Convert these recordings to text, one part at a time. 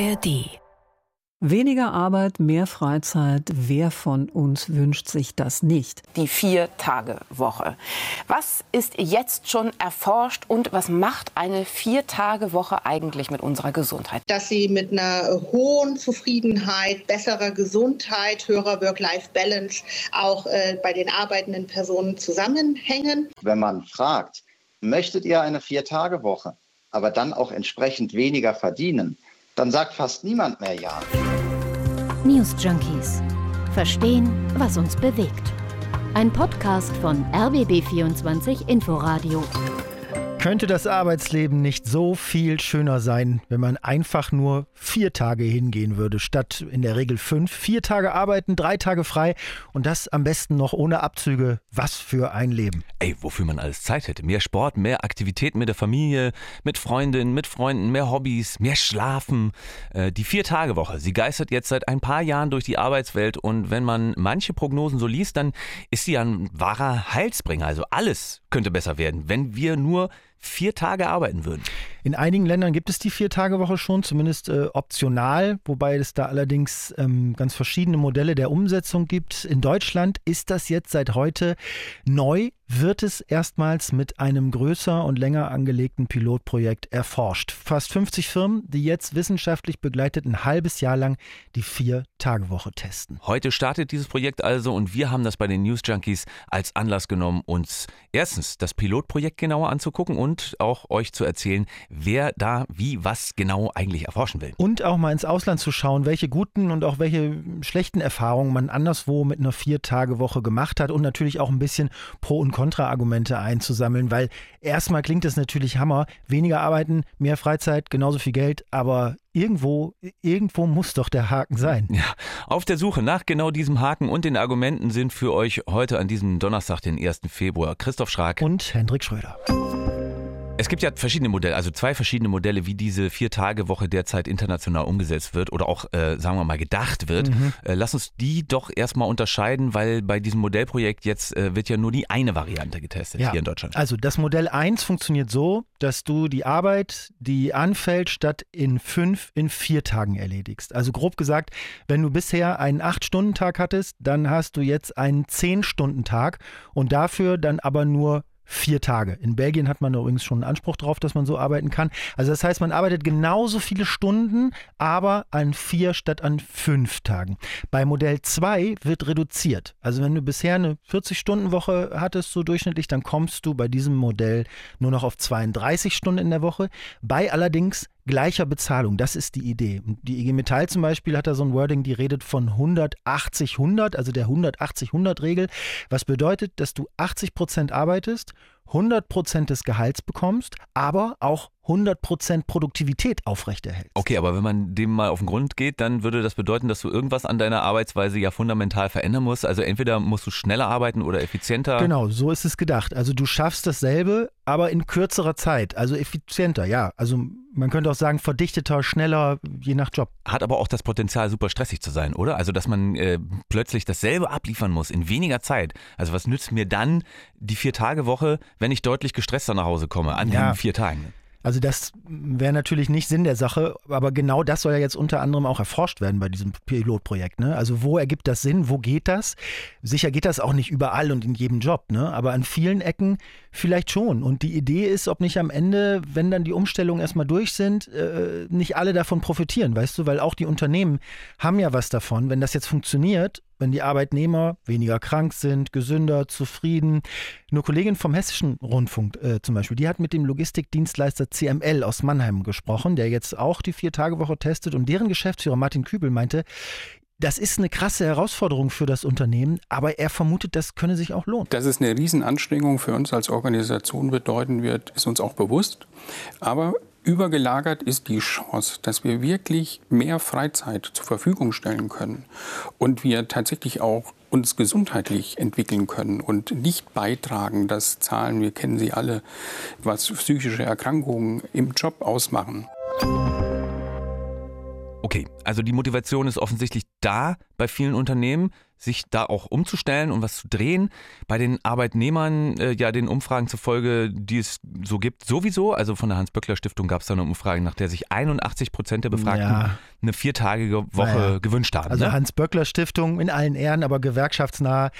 ARD Weniger Arbeit, mehr Freizeit. Wer von uns wünscht sich das nicht? Die Vier-Tage-Woche. Was ist jetzt schon erforscht und was macht eine Vier-Tage-Woche eigentlich mit unserer Gesundheit? Dass sie mit einer hohen Zufriedenheit, besserer Gesundheit, höherer Work-Life-Balance auch äh, bei den arbeitenden Personen zusammenhängen. Wenn man fragt, möchtet ihr eine Vier-Tage-Woche, aber dann auch entsprechend weniger verdienen? Dann sagt fast niemand mehr Ja. News Junkies. Verstehen, was uns bewegt. Ein Podcast von RBB24 Inforadio. Könnte das Arbeitsleben nicht so viel schöner sein, wenn man einfach nur vier Tage hingehen würde, statt in der Regel fünf? Vier Tage arbeiten, drei Tage frei und das am besten noch ohne Abzüge. Was für ein Leben. Ey, wofür man alles Zeit hätte. Mehr Sport, mehr Aktivitäten mit der Familie, mit Freundinnen, mit Freunden, mehr Hobbys, mehr Schlafen. Äh, die Vier-Tage-Woche, sie geistert jetzt seit ein paar Jahren durch die Arbeitswelt und wenn man manche Prognosen so liest, dann ist sie ein wahrer Heilsbringer. Also alles könnte besser werden, wenn wir nur vier Tage arbeiten würden. In einigen Ländern gibt es die Vier-Tage-Woche schon, zumindest äh, optional, wobei es da allerdings ähm, ganz verschiedene Modelle der Umsetzung gibt. In Deutschland ist das jetzt seit heute neu wird es erstmals mit einem größer und länger angelegten Pilotprojekt erforscht. Fast 50 Firmen, die jetzt wissenschaftlich begleitet ein halbes Jahr lang die Vier-Tage-Woche testen. Heute startet dieses Projekt also und wir haben das bei den News Junkies als Anlass genommen, uns erstens das Pilotprojekt genauer anzugucken und auch euch zu erzählen, wer da wie was genau eigentlich erforschen will. Und auch mal ins Ausland zu schauen, welche guten und auch welche schlechten Erfahrungen man anderswo mit einer Vier-Tage-Woche gemacht hat und natürlich auch ein bisschen Pro- und Kontraargumente einzusammeln, weil erstmal klingt es natürlich Hammer, weniger arbeiten, mehr Freizeit, genauso viel Geld, aber irgendwo, irgendwo muss doch der Haken sein. Ja, auf der Suche nach genau diesem Haken und den Argumenten sind für euch heute an diesem Donnerstag, den 1. Februar, Christoph Schrag und Hendrik Schröder. Es gibt ja verschiedene Modelle, also zwei verschiedene Modelle, wie diese Vier-Tage-Woche derzeit international umgesetzt wird oder auch, äh, sagen wir mal, gedacht wird. Mhm. Äh, lass uns die doch erstmal unterscheiden, weil bei diesem Modellprojekt jetzt äh, wird ja nur die eine Variante getestet ja. hier in Deutschland. Also das Modell 1 funktioniert so, dass du die Arbeit, die anfällt, statt in fünf, in vier Tagen erledigst. Also grob gesagt, wenn du bisher einen Acht-Stunden-Tag hattest, dann hast du jetzt einen Zehn-Stunden-Tag und dafür dann aber nur vier Tage. In Belgien hat man übrigens schon einen Anspruch darauf, dass man so arbeiten kann. Also das heißt, man arbeitet genauso viele Stunden, aber an vier statt an fünf Tagen. Bei Modell 2 wird reduziert. Also wenn du bisher eine 40-Stunden-Woche hattest, so durchschnittlich, dann kommst du bei diesem Modell nur noch auf 32 Stunden in der Woche. Bei allerdings gleicher Bezahlung. Das ist die Idee. Die IG Metall zum Beispiel hat da so ein Wording, die redet von 180-100, also der 180-100-Regel, was bedeutet, dass du 80 Prozent arbeitest 100% des Gehalts bekommst, aber auch 100% Produktivität aufrechterhältst. Okay, aber wenn man dem mal auf den Grund geht, dann würde das bedeuten, dass du irgendwas an deiner Arbeitsweise ja fundamental verändern musst. Also entweder musst du schneller arbeiten oder effizienter. Genau, so ist es gedacht. Also du schaffst dasselbe, aber in kürzerer Zeit, also effizienter, ja. Also man könnte auch sagen, verdichteter, schneller, je nach Job. Hat aber auch das Potenzial, super stressig zu sein, oder? Also, dass man äh, plötzlich dasselbe abliefern muss in weniger Zeit. Also, was nützt mir dann die Vier-Tage-Woche, wenn ich deutlich gestresster nach Hause komme an ja. den vier Tagen? Also das wäre natürlich nicht Sinn der Sache, aber genau das soll ja jetzt unter anderem auch erforscht werden bei diesem Pilotprojekt. Ne? Also wo ergibt das Sinn, wo geht das? Sicher geht das auch nicht überall und in jedem Job, ne? aber an vielen Ecken vielleicht schon. Und die Idee ist, ob nicht am Ende, wenn dann die Umstellungen erstmal durch sind, äh, nicht alle davon profitieren, weißt du, weil auch die Unternehmen haben ja was davon, wenn das jetzt funktioniert wenn die Arbeitnehmer weniger krank sind, gesünder, zufrieden. Eine Kollegin vom Hessischen Rundfunk äh, zum Beispiel, die hat mit dem Logistikdienstleister CML aus Mannheim gesprochen, der jetzt auch die Vier-Tage-Woche testet und deren Geschäftsführer Martin Kübel meinte, das ist eine krasse Herausforderung für das Unternehmen, aber er vermutet, das könne sich auch lohnen. Dass es eine Riesenanstrengung für uns als Organisation bedeuten wird, ist uns auch bewusst. Aber Übergelagert ist die Chance, dass wir wirklich mehr Freizeit zur Verfügung stellen können und wir tatsächlich auch uns gesundheitlich entwickeln können und nicht beitragen, dass Zahlen, wir kennen sie alle, was psychische Erkrankungen im Job ausmachen. Okay, also die Motivation ist offensichtlich da bei vielen Unternehmen. Sich da auch umzustellen und was zu drehen. Bei den Arbeitnehmern, äh, ja, den Umfragen zufolge, die es so gibt, sowieso. Also von der Hans-Böckler-Stiftung gab es da eine Umfrage, nach der sich 81 Prozent der Befragten Ja. eine viertagige Woche Naja. gewünscht haben. Also ne? Hans-Böckler-Stiftung in allen Ehren, aber gewerkschaftsnah.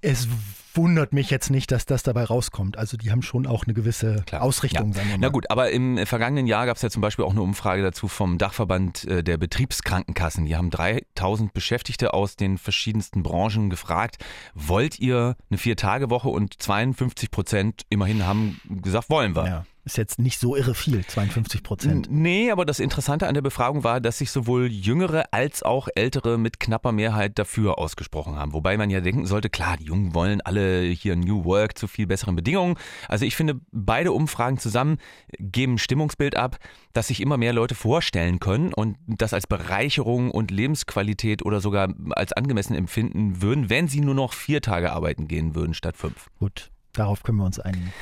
Es wundert mich jetzt nicht, dass das dabei rauskommt. Also die haben schon auch eine gewisse Klar. Ausrichtung, Ja. Na gut, aber im vergangenen Jahr gab es ja zum Beispiel auch eine Umfrage dazu vom Dachverband äh, der Betriebskrankenkassen. Die haben 3000 Beschäftigte aus den verschiedensten Branchen gefragt, wollt ihr eine Vier-Tage-Woche? Und 52 Prozent immerhin haben gesagt, wollen wir. Ja, ist jetzt nicht so irre viel, 52 Prozent. Nee, aber das Interessante an der Befragung war, dass sich sowohl Jüngere als auch Ältere mit knapper Mehrheit dafür ausgesprochen haben. Wobei man ja denken sollte, klar, die Jungen wollen alle hier New Work zu viel besseren Bedingungen. Also ich finde, beide Umfragen zusammen geben ein Stimmungsbild ab, dass sich immer mehr Leute vorstellen können und das als Bereicherung und Lebensqualität oder sogar als angemessen empfinden würden, wenn sie nur noch vier Tage arbeiten gehen würden statt fünf. Gut, darauf können wir uns einigen.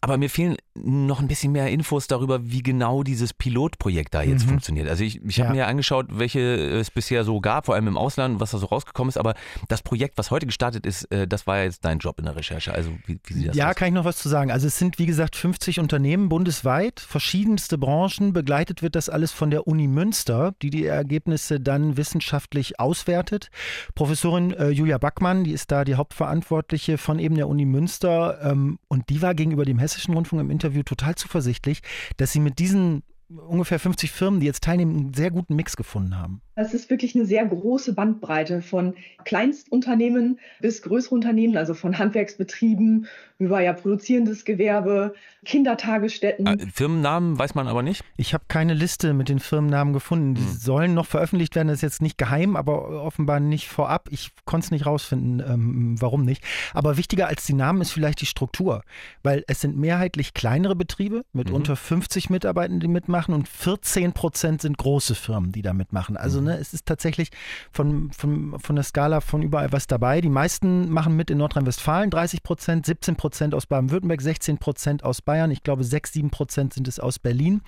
Aber mir fehlen noch ein bisschen mehr Infos darüber, wie genau dieses Pilotprojekt da jetzt Mhm. funktioniert. Also ich, ich habe Ja. mir angeschaut, welche es bisher so gab, vor allem im Ausland, was da so rausgekommen ist. Aber das Projekt, was heute gestartet ist, äh, das war ja jetzt dein Job in der Recherche. Also wie, wie sieht das Ja, aus? kann ich noch was zu sagen. Also es sind, wie gesagt, 50 Unternehmen bundesweit, verschiedenste Branchen. Begleitet wird das alles von der Uni Münster, die die Ergebnisse dann wissenschaftlich auswertet. Professorin äh, Julia Backmann, die ist da die Hauptverantwortliche von eben der Uni Münster. Ähm, und die war gegenüber dem Hessischen Rundfunk im Interview total zuversichtlich, dass sie mit diesen ungefähr 50 Firmen, die jetzt teilnehmen, einen sehr guten Mix gefunden haben. Das ist wirklich eine sehr große Bandbreite von Kleinstunternehmen bis größere Unternehmen, also von Handwerksbetrieben über ja produzierendes Gewerbe, Kindertagesstätten. Äh, Firmennamen weiß man aber nicht. Ich habe keine Liste mit den Firmennamen gefunden. Die Hm. sollen noch veröffentlicht werden. Das ist jetzt nicht geheim, aber offenbar nicht vorab. Ich konnte es nicht rausfinden, ähm, warum nicht. Aber wichtiger als die Namen ist vielleicht die Struktur, weil es sind mehrheitlich kleinere Betriebe mit Mhm. unter 50 Mitarbeitenden, die mitmachen und 14 Prozent sind große Firmen, die da mitmachen. Also. Ne, es ist tatsächlich von, von, von der Skala von überall was dabei. Die meisten machen mit in Nordrhein-Westfalen, 30 Prozent, 17 Prozent aus Baden-Württemberg, 16 Prozent aus Bayern. Ich glaube, 6, 7 Prozent sind es aus Berlin.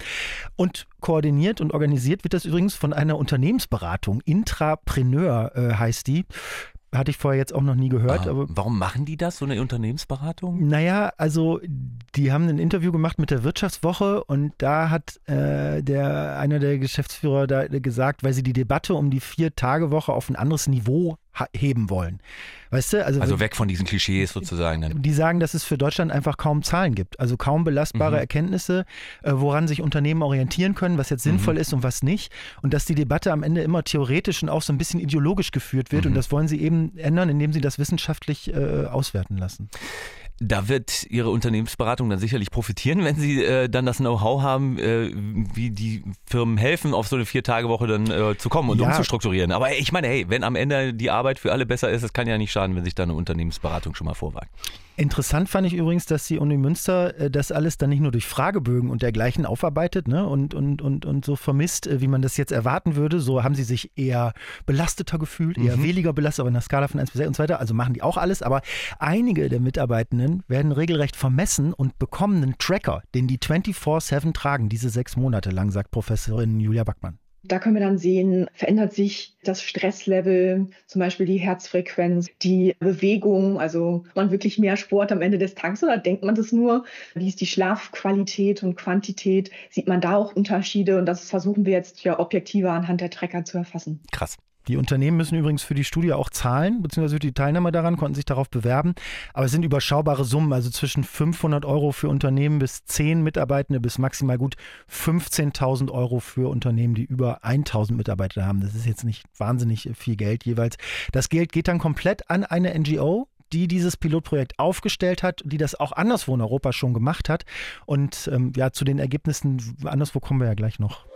Und koordiniert und organisiert wird das übrigens von einer Unternehmensberatung. Intrapreneur äh, heißt die. Hatte ich vorher jetzt auch noch nie gehört. Ah, aber warum machen die das, so eine Unternehmensberatung? naja, also die haben ein Interview gemacht mit der Wirtschaftswoche und da hat äh, der einer der Geschäftsführer da gesagt, weil sie die Debatte um die Vier-Tage-Woche auf ein anderes Niveau heben wollen. Weißt du? Also, Also weg von diesen Klischees sozusagen. Dann. die sagen, dass es für Deutschland einfach kaum Zahlen gibt, also kaum belastbare Mhm. Erkenntnisse, äh, woran sich Unternehmen orientieren können, was jetzt Mhm. sinnvoll ist und was nicht. Und dass die Debatte am Ende immer theoretisch und auch so ein bisschen ideologisch geführt wird. Mhm. Und das wollen sie eben ändern, indem sie das wissenschaftlich äh, auswerten lassen. Da wird Ihre Unternehmensberatung dann sicherlich profitieren, wenn Sie äh, dann das Know-how haben, äh, wie die Firmen helfen, auf so eine Vier-Tage-Woche dann äh, zu kommen und Ja. umzustrukturieren. Aber ich meine, hey, wenn am Ende die Arbeit für alle besser ist, es kann ja nicht schaden, wenn sich da eine Unternehmensberatung schon mal vorwagt. Interessant fand ich übrigens, dass die Uni Münster äh, das alles dann nicht nur durch Fragebögen und dergleichen aufarbeitet ne, und, und, und, und so vermisst, äh, wie man das jetzt erwarten würde. So haben sie sich eher belasteter gefühlt, eher Mhm. weniger belastet, aber in der Skala von 1 bis 6 und so weiter. Also machen die auch alles. Aber einige der Mitarbeitenden werden regelrecht vermessen und bekommen einen Tracker, den die 24-7 tragen, diese sechs Monate lang, sagt Professorin Julia Backmann. Da können wir dann sehen, verändert sich das Stresslevel, zum Beispiel die Herzfrequenz, die Bewegung, also man wirklich mehr Sport am Ende des Tages oder denkt man das nur? Wie ist die Schlafqualität und Quantität? Sieht man da auch Unterschiede? Und das versuchen wir jetzt ja objektiver anhand der Tracker zu erfassen. Krass. Die Unternehmen müssen übrigens für die Studie auch zahlen, beziehungsweise die Teilnehmer daran konnten sich darauf bewerben. Aber es sind überschaubare Summen, also zwischen 500 Euro für Unternehmen bis 10 Mitarbeitende bis maximal gut 15.000 Euro für Unternehmen, die über 1.000 Mitarbeiter haben. Das ist jetzt nicht wahnsinnig viel Geld jeweils. Das Geld geht dann komplett an eine NGO, die dieses Pilotprojekt aufgestellt hat, die das auch anderswo in Europa schon gemacht hat. Und ähm, ja, zu den Ergebnissen anderswo kommen wir ja gleich noch.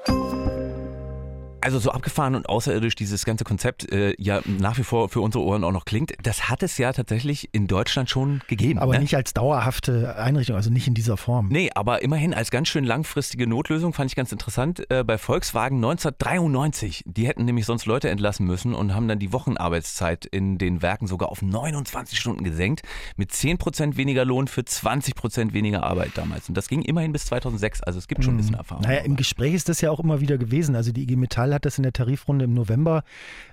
Also so abgefahren und außerirdisch dieses ganze Konzept äh, ja nach wie vor für unsere Ohren auch noch klingt, das hat es ja tatsächlich in Deutschland schon gegeben. Aber ne? nicht als dauerhafte Einrichtung, also nicht in dieser Form. Nee, aber immerhin als ganz schön langfristige Notlösung fand ich ganz interessant. Äh, bei Volkswagen 1993, die hätten nämlich sonst Leute entlassen müssen und haben dann die Wochenarbeitszeit in den Werken sogar auf 29 Stunden gesenkt, mit 10% weniger Lohn für 20% weniger Arbeit damals. Und das ging immerhin bis 2006, also es gibt schon ein bisschen Erfahrung. Naja, im Gespräch ist das ja auch immer wieder gewesen. Also die IG Metall Metall hat das in der Tarifrunde im November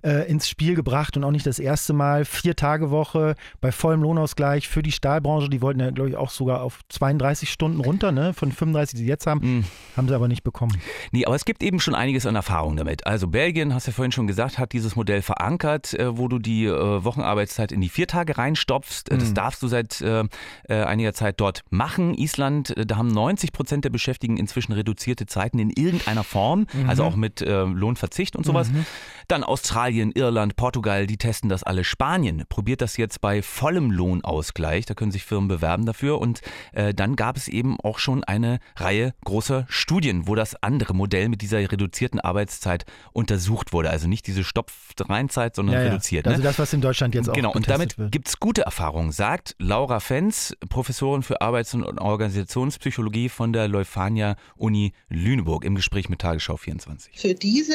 äh, ins Spiel gebracht und auch nicht das erste Mal. Vier Tage Woche bei vollem Lohnausgleich für die Stahlbranche. Die wollten ja, glaube ich, auch sogar auf 32 Stunden runter, ne? von 35, die sie jetzt haben. Mhm. Haben sie aber nicht bekommen. Nee, aber es gibt eben schon einiges an Erfahrung damit. Also Belgien, hast du ja vorhin schon gesagt, hat dieses Modell verankert, äh, wo du die äh, Wochenarbeitszeit in die vier Tage reinstopfst. Mhm. Das darfst du seit äh, äh, einiger Zeit dort machen. Island, äh, da haben 90 Prozent der Beschäftigten inzwischen reduzierte Zeiten in irgendeiner Form, mhm. also auch mit äh, Lohnverzicht und sowas. Mhm. Dann Australien, Irland, Portugal, die testen das alle. Spanien probiert das jetzt bei vollem Lohnausgleich. Da können sich Firmen bewerben dafür. Und äh, dann gab es eben auch schon eine Reihe großer Studien, wo das andere Modell mit dieser reduzierten Arbeitszeit untersucht wurde. Also nicht diese Stopf-Reinzeit, sondern ja, reduziert. Ja. Also ne? das, was in Deutschland jetzt auch Genau, und damit gibt es gute Erfahrungen, sagt Laura Fenz, Professorin für Arbeits- und Organisationspsychologie von der Leuphania Uni Lüneburg im Gespräch mit Tagesschau 24. Für diese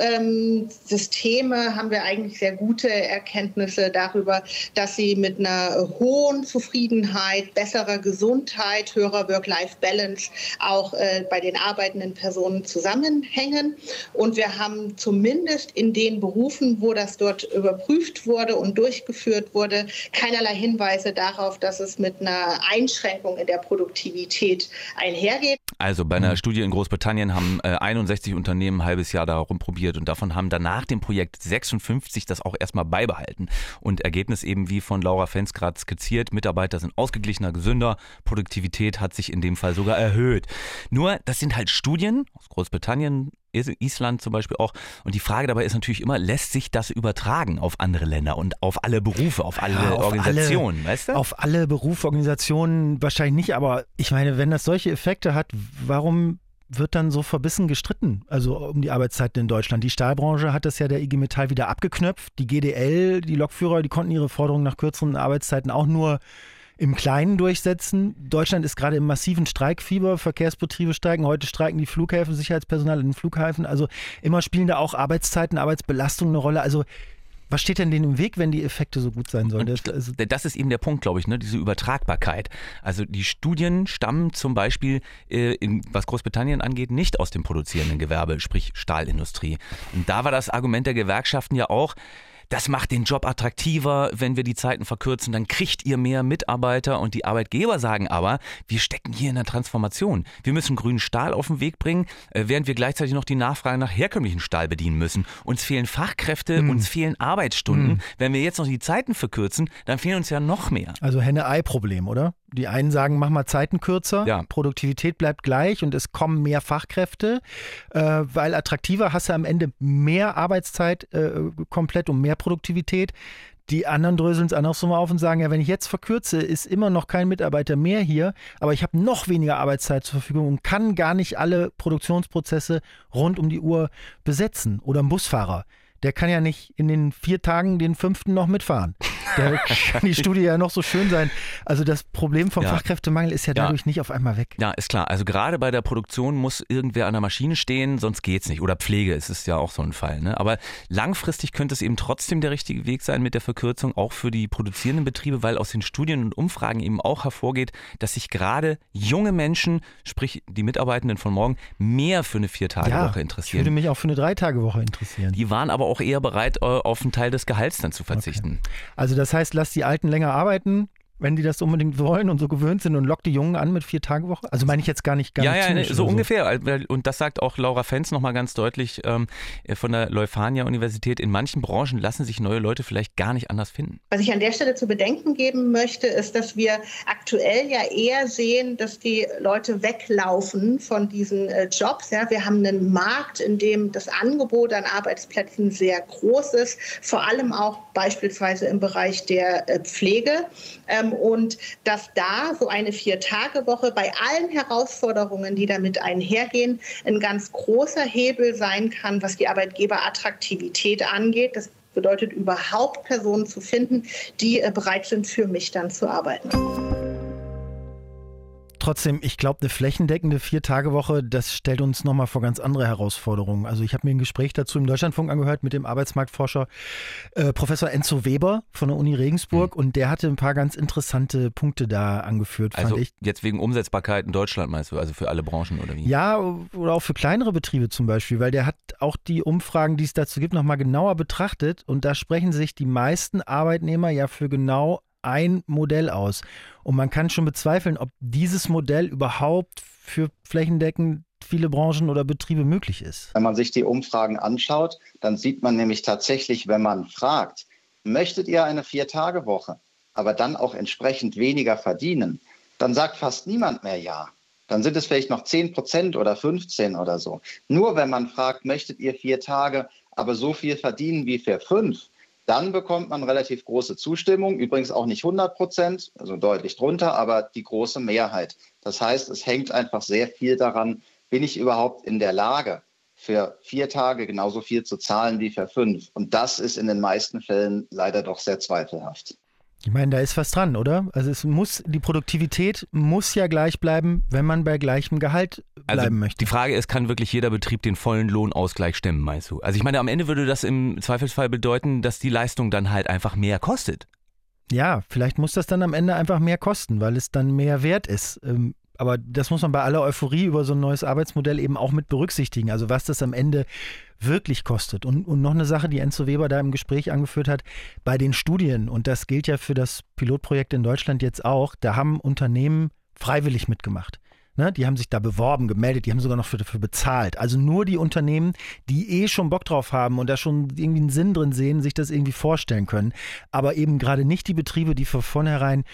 ähm, Systeme haben wir eigentlich sehr gute Erkenntnisse darüber, dass sie mit einer hohen Zufriedenheit, besserer Gesundheit, höherer Work-Life-Balance auch äh, bei den arbeitenden Personen zusammenhängen. Und wir haben zumindest in den Berufen, wo das dort überprüft wurde und durchgeführt wurde, keinerlei Hinweise darauf, dass es mit einer Einschränkung in der Produktivität einhergeht. Also bei einer. Studie in Großbritannien haben äh, 61 Unternehmen ein halbes Jahr darum probiert und davon haben danach dem Projekt 56 das auch erstmal beibehalten. Und Ergebnis eben wie von Laura Fenz gerade skizziert, Mitarbeiter sind ausgeglichener, gesünder, Produktivität hat sich in dem Fall sogar erhöht. Nur, das sind halt Studien aus Großbritannien, Island zum Beispiel auch. Und die Frage dabei ist natürlich immer, lässt sich das übertragen auf andere Länder und auf alle Berufe, auf alle ja, auf Organisationen, alle, weißt du? Auf alle Berufe, Organisationen wahrscheinlich nicht, aber ich meine, wenn das solche Effekte hat, warum wird dann so verbissen gestritten, also um die Arbeitszeiten in Deutschland. Die Stahlbranche hat das ja der IG Metall wieder abgeknöpft. Die GDL, die Lokführer, die konnten ihre Forderungen nach kürzeren Arbeitszeiten auch nur im Kleinen durchsetzen. Deutschland ist gerade im massiven Streikfieber. Verkehrsbetriebe streiken. Heute streiken die Flughäfen, Sicherheitspersonal in den Flughäfen. Also immer spielen da auch Arbeitszeiten, Arbeitsbelastung eine Rolle. Also was steht denn denen im Weg, wenn die Effekte so gut sein sollen? Das, also das ist eben der Punkt, glaube ich, ne? diese Übertragbarkeit. Also die Studien stammen zum Beispiel, äh, in, was Großbritannien angeht, nicht aus dem produzierenden Gewerbe, sprich Stahlindustrie. Und da war das Argument der Gewerkschaften ja auch, das macht den Job attraktiver, wenn wir die Zeiten verkürzen, dann kriegt ihr mehr Mitarbeiter und die Arbeitgeber sagen aber, wir stecken hier in der Transformation. Wir müssen grünen Stahl auf den Weg bringen, äh, während wir gleichzeitig noch die Nachfrage nach herkömmlichen Stahl bedienen müssen. Uns fehlen Fachkräfte, mhm. uns fehlen Arbeitsstunden. Mhm. Wenn wir jetzt noch die Zeiten verkürzen, dann fehlen uns ja noch mehr. Also Henne-Ei-Problem, oder? Die einen sagen, mach mal Zeiten kürzer, ja. Produktivität bleibt gleich und es kommen mehr Fachkräfte, äh, weil attraktiver hast du am Ende mehr Arbeitszeit äh, komplett und mehr Produktivität. Die anderen dröseln es andersrum auf und sagen, ja, wenn ich jetzt verkürze, ist immer noch kein Mitarbeiter mehr hier, aber ich habe noch weniger Arbeitszeit zur Verfügung und kann gar nicht alle Produktionsprozesse rund um die Uhr besetzen. Oder ein Busfahrer der kann ja nicht in den vier Tagen den fünften noch mitfahren. Da kann die Studie ja noch so schön sein. Also das Problem vom ja. Fachkräftemangel ist ja dadurch ja. nicht auf einmal weg. Ja, ist klar. Also gerade bei der Produktion muss irgendwer an der Maschine stehen, sonst geht's nicht. Oder Pflege, es ist ja auch so ein Fall. Ne? Aber langfristig könnte es eben trotzdem der richtige Weg sein mit der Verkürzung, auch für die produzierenden Betriebe, weil aus den Studien und Umfragen eben auch hervorgeht, dass sich gerade junge Menschen, sprich die Mitarbeitenden von morgen, mehr für eine Vier-Tage-Woche ja, interessieren. Ich würde mich auch für eine Drei-Tage-Woche interessieren. Die waren aber auch eher bereit, äh, auf einen Teil des Gehalts dann zu verzichten. Okay. Also das heißt, lass die Alten länger arbeiten, wenn die das unbedingt wollen und so gewöhnt sind und lockt die Jungen an mit vier Tage Woche? Also meine ich jetzt gar nicht gar Ja, ja, ne, so ungefähr. Und das sagt auch Laura Fenz nochmal ganz deutlich ähm, von der Leuphania Universität. In manchen Branchen lassen sich neue Leute vielleicht gar nicht anders finden. Was ich an der Stelle zu bedenken geben möchte, ist, dass wir aktuell ja eher sehen, dass die Leute weglaufen von diesen äh, Jobs. Ja, wir haben einen Markt, in dem das Angebot an Arbeitsplätzen sehr groß ist, vor allem auch beispielsweise im Bereich der äh, Pflege. Ähm, und dass da so eine Vier-Tage-Woche bei allen Herausforderungen, die damit einhergehen, ein ganz großer Hebel sein kann, was die Arbeitgeberattraktivität angeht. Das bedeutet überhaupt Personen zu finden, die äh, bereit sind, für mich dann zu arbeiten. Trotzdem, ich glaube, eine flächendeckende Vier-Tage-Woche, das stellt uns nochmal vor ganz andere Herausforderungen. Also ich habe mir ein Gespräch dazu im Deutschlandfunk angehört mit dem Arbeitsmarktforscher äh, Professor Enzo Weber von der Uni Regensburg mhm. und der hatte ein paar ganz interessante Punkte da angeführt, also ich. Jetzt wegen Umsetzbarkeit in Deutschland meinst du, also für alle Branchen oder wie? Ja, oder auch für kleinere Betriebe zum Beispiel, weil der hat auch die Umfragen, die es dazu gibt, nochmal genauer betrachtet und da sprechen sich die meisten Arbeitnehmer ja für genau ein Modell aus. Und man kann schon bezweifeln, ob dieses Modell überhaupt für flächendeckend viele Branchen oder Betriebe möglich ist. Wenn man sich die Umfragen anschaut, dann sieht man nämlich tatsächlich, wenn man fragt, möchtet ihr eine Vier-Tage-Woche, aber dann auch entsprechend weniger verdienen, dann sagt fast niemand mehr ja. Dann sind es vielleicht noch 10 Prozent oder 15 oder so. Nur wenn man fragt, möchtet ihr vier Tage, aber so viel verdienen wie für fünf, dann bekommt man relativ große Zustimmung, übrigens auch nicht 100 Prozent, also deutlich drunter, aber die große Mehrheit. Das heißt, es hängt einfach sehr viel daran, bin ich überhaupt in der Lage, für vier Tage genauso viel zu zahlen wie für fünf. Und das ist in den meisten Fällen leider doch sehr zweifelhaft. Ich meine, da ist was dran, oder? Also es muss, die Produktivität muss ja gleich bleiben, wenn man bei gleichem Gehalt bleiben also möchte. Die Frage ist, kann wirklich jeder Betrieb den vollen Lohnausgleich stemmen, meinst du? Also ich meine, am Ende würde das im Zweifelsfall bedeuten, dass die Leistung dann halt einfach mehr kostet. Ja, vielleicht muss das dann am Ende einfach mehr kosten, weil es dann mehr wert ist. Ähm, aber das muss man bei aller Euphorie über so ein neues Arbeitsmodell eben auch mit berücksichtigen. Also was das am Ende wirklich kostet. Und, und noch eine Sache, die Enzo Weber da im Gespräch angeführt hat, bei den Studien, und das gilt ja für das Pilotprojekt in Deutschland jetzt auch, da haben Unternehmen freiwillig mitgemacht. Ne, die haben sich da beworben, gemeldet, die haben sogar noch für, dafür bezahlt. Also nur die Unternehmen, die eh schon Bock drauf haben und da schon irgendwie einen Sinn drin sehen, sich das irgendwie vorstellen können. Aber eben gerade nicht die Betriebe, die von vornherein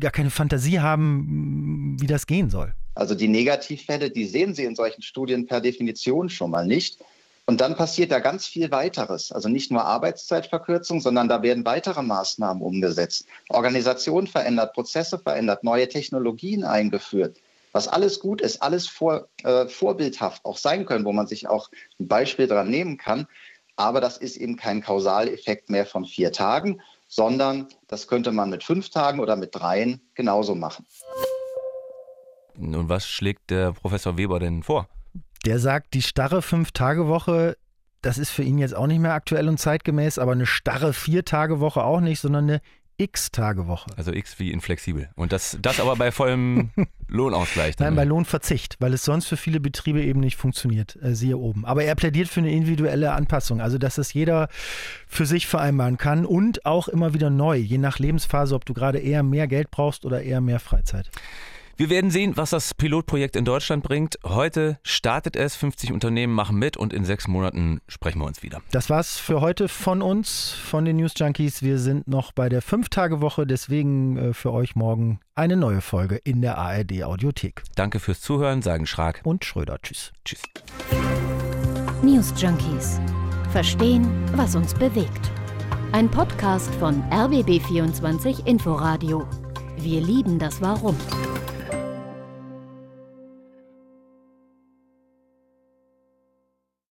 gar keine Fantasie haben, wie das gehen soll. Also die Negativfälle, die sehen Sie in solchen Studien per Definition schon mal nicht. Und dann passiert da ganz viel weiteres. Also nicht nur Arbeitszeitverkürzung, sondern da werden weitere Maßnahmen umgesetzt. Organisation verändert, Prozesse verändert, neue Technologien eingeführt. Was alles gut ist, alles vor, äh, vorbildhaft auch sein können, wo man sich auch ein Beispiel dran nehmen kann. Aber das ist eben kein Kausaleffekt mehr von vier Tagen, sondern das könnte man mit fünf Tagen oder mit dreien genauso machen. Und was schlägt der Professor Weber denn vor? Der sagt, die starre Fünf-Tage-Woche, das ist für ihn jetzt auch nicht mehr aktuell und zeitgemäß, aber eine starre Vier-Tage-Woche auch nicht, sondern eine X-Tage-Woche. Also X wie inflexibel. Und das, das aber bei vollem Lohnausgleich. Nein, bei Lohnverzicht, weil es sonst für viele Betriebe eben nicht funktioniert, äh, siehe oben. Aber er plädiert für eine individuelle Anpassung, also dass es jeder für sich vereinbaren kann und auch immer wieder neu, je nach Lebensphase, ob du gerade eher mehr Geld brauchst oder eher mehr Freizeit. Wir werden sehen, was das Pilotprojekt in Deutschland bringt. Heute startet es, 50 Unternehmen machen mit und in sechs Monaten sprechen wir uns wieder. Das war's für heute von uns, von den News Junkies. Wir sind noch bei der Fünf-Tage-Woche, deswegen äh, für euch morgen eine neue Folge in der ARD Audiothek. Danke fürs Zuhören, sagen Schrag und Schröder. Tschüss. Tschüss. News Junkies. Verstehen, was uns bewegt. Ein Podcast von RBB24 Inforadio. Wir lieben das Warum.